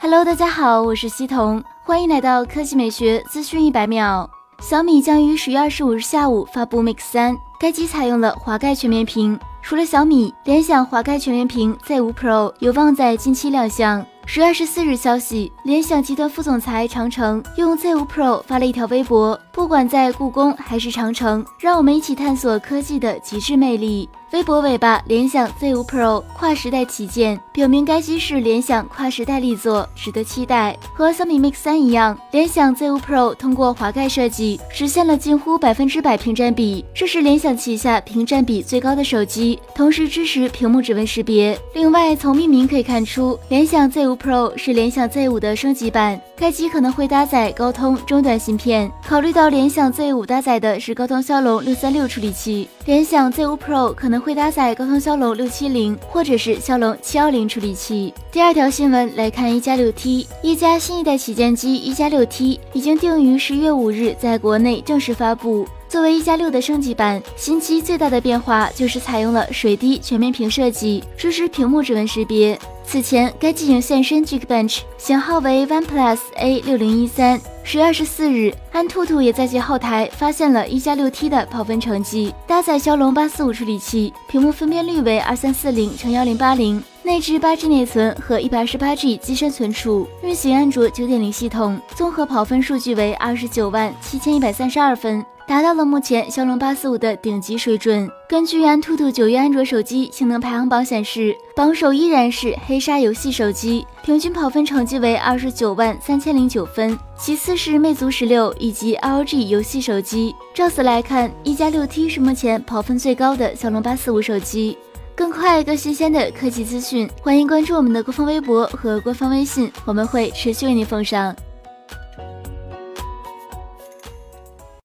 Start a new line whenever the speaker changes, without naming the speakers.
Hello，大家好，我是西彤，欢迎来到科技美学资讯一百秒。小米将于十月二十五日下午发布 Mix 三，该机采用了滑盖全面屏。除了小米，联想滑盖全面屏 Z5 Pro 有望在近期亮相。十月二十四日消息，联想集团副总裁长城用 Z 五 Pro 发了一条微博：不管在故宫还是长城，让我们一起探索科技的极致魅力。微博尾巴，联想 Z5 Pro 跨时代旗舰，表明该机是联想跨时代力作，值得期待。和小米 Mix 三一样，联想 Z5 Pro 通过滑盖设计实现了近乎百分之百屏占比，这是联想旗下屏占比最高的手机，同时支持屏幕指纹识别。另外，从命名可以看出，联想 Z5 Pro 是联想 Z5 的升级版，该机可能会搭载高通中端芯片。考虑到联想 Z5 搭载的是高通骁龙六三六处理器，联想 Z5 Pro 可能。会搭载高通骁龙六七零或者是骁龙七幺零处理器。第二条新闻来看，一加六 T，一加新一代旗舰机一加六 T 已经定于十月五日在国内正式发布。作为一加六的升级版，新机最大的变化就是采用了水滴全面屏设计，支持屏幕指纹识别。此前，该机型现身 Geekbench，型号为 OnePlus A 六零一三。十月二十四日，安兔兔也在其后台发现了一加六 T 的跑分成绩，搭载骁龙八四五处理器，屏幕分辨率为二三四零乘幺零八零，内置八 G 内存和一百二十八 G 机身存储，运行安卓九点零系统，综合跑分数据为二十九万七千一百三十二分。达到了目前骁龙八四五的顶级水准。根据安兔兔九月安卓手机性能排行榜显示，榜首依然是黑鲨游戏手机，平均跑分成绩为二十九万三千零九分。其次是魅族十六以及 LG 游戏手机。照此来看，一加六 T 是目前跑分最高的骁龙八四五手机。更快、更新鲜的科技资讯，欢迎关注我们的官方微博和官方微信，我们会持续为您奉上。